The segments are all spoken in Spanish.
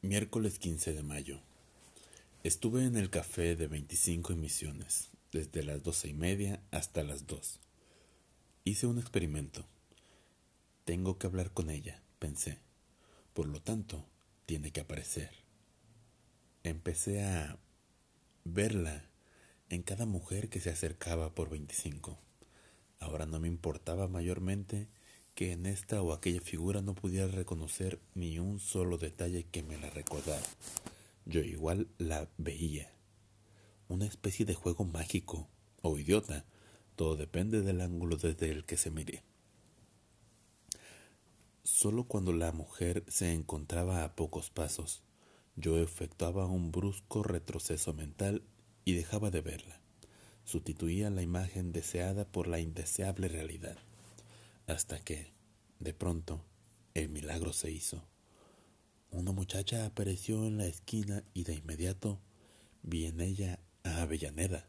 Miércoles 15 de mayo. Estuve en el café de 25 emisiones, desde las doce y media hasta las dos. Hice un experimento. Tengo que hablar con ella, pensé. Por lo tanto, tiene que aparecer. Empecé a verla en cada mujer que se acercaba por 25. Ahora no me importaba mayormente que en esta o aquella figura no pudiera reconocer ni un solo detalle que me la recordara. Yo igual la veía. Una especie de juego mágico o idiota. Todo depende del ángulo desde el que se mire. Solo cuando la mujer se encontraba a pocos pasos, yo efectuaba un brusco retroceso mental y dejaba de verla. Sustituía la imagen deseada por la indeseable realidad hasta que, de pronto, el milagro se hizo. Una muchacha apareció en la esquina y de inmediato vi en ella a Avellaneda,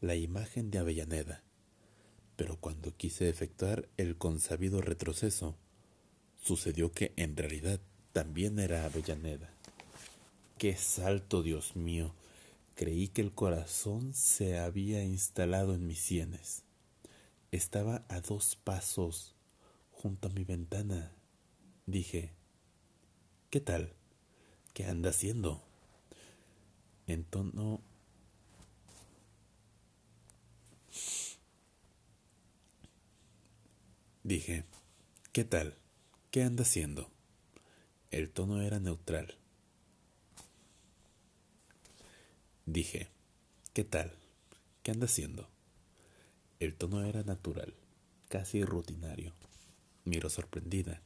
la imagen de Avellaneda. Pero cuando quise efectuar el consabido retroceso, sucedió que en realidad también era Avellaneda. ¡Qué salto, Dios mío! Creí que el corazón se había instalado en mis sienes. Estaba a dos pasos junto a mi ventana. Dije, ¿qué tal? ¿Qué anda haciendo? En tono... Dije, ¿qué tal? ¿Qué anda haciendo? El tono era neutral. Dije, ¿qué tal? ¿Qué anda haciendo? El tono era natural, casi rutinario. Miro sorprendida.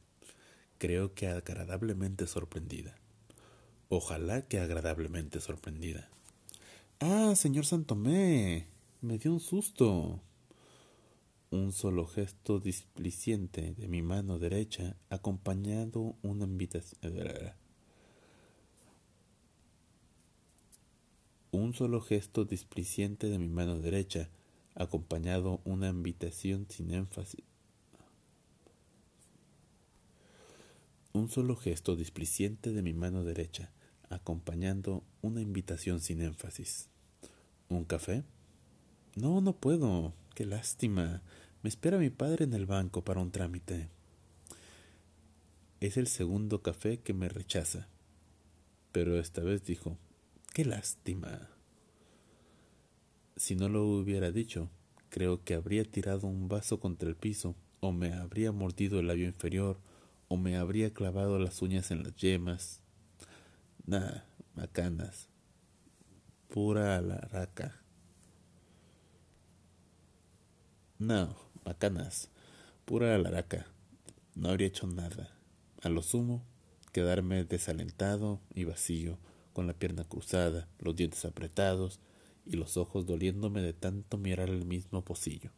Creo que agradablemente sorprendida. Ojalá que agradablemente sorprendida. Ah, señor Santomé. Me dio un susto. Un solo gesto displiciente de mi mano derecha, acompañado una invitación. Un solo gesto displiciente de mi mano derecha, acompañado una invitación sin énfasis. Un solo gesto displiciente de mi mano derecha, acompañando una invitación sin énfasis. ¿Un café? No, no puedo. Qué lástima. Me espera mi padre en el banco para un trámite. Es el segundo café que me rechaza. Pero esta vez dijo, qué lástima. Si no lo hubiera dicho, creo que habría tirado un vaso contra el piso, o me habría mordido el labio inferior, o me habría clavado las uñas en las yemas. Nah, macanas. Pura alaraca. No, macanas. Pura alaraca. No habría hecho nada. A lo sumo, quedarme desalentado y vacío, con la pierna cruzada, los dientes apretados, y los ojos doliéndome de tanto mirar el mismo pocillo.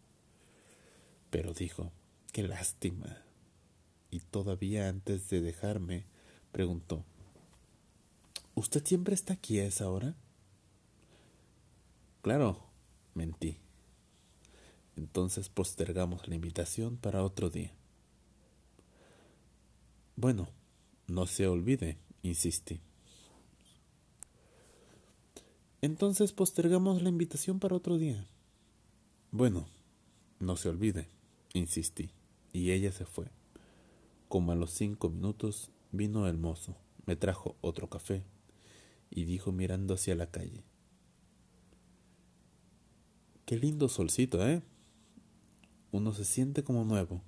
Pero dijo, qué lástima. Y todavía antes de dejarme, preguntó, ¿Usted siempre está aquí a esa hora? Claro, mentí. Entonces postergamos la invitación para otro día. Bueno, no se olvide, insistí. Entonces postergamos la invitación para otro día. Bueno, no se olvide, insistí, y ella se fue. Como a los cinco minutos vino el mozo, me trajo otro café y dijo mirando hacia la calle. Qué lindo solcito, ¿eh? Uno se siente como nuevo.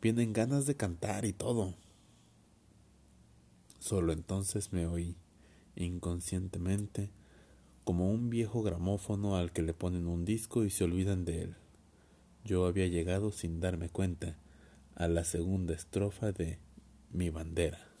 Vienen ganas de cantar y todo. Solo entonces me oí, inconscientemente, como un viejo gramófono al que le ponen un disco y se olvidan de él. Yo había llegado sin darme cuenta a la segunda estrofa de Mi bandera.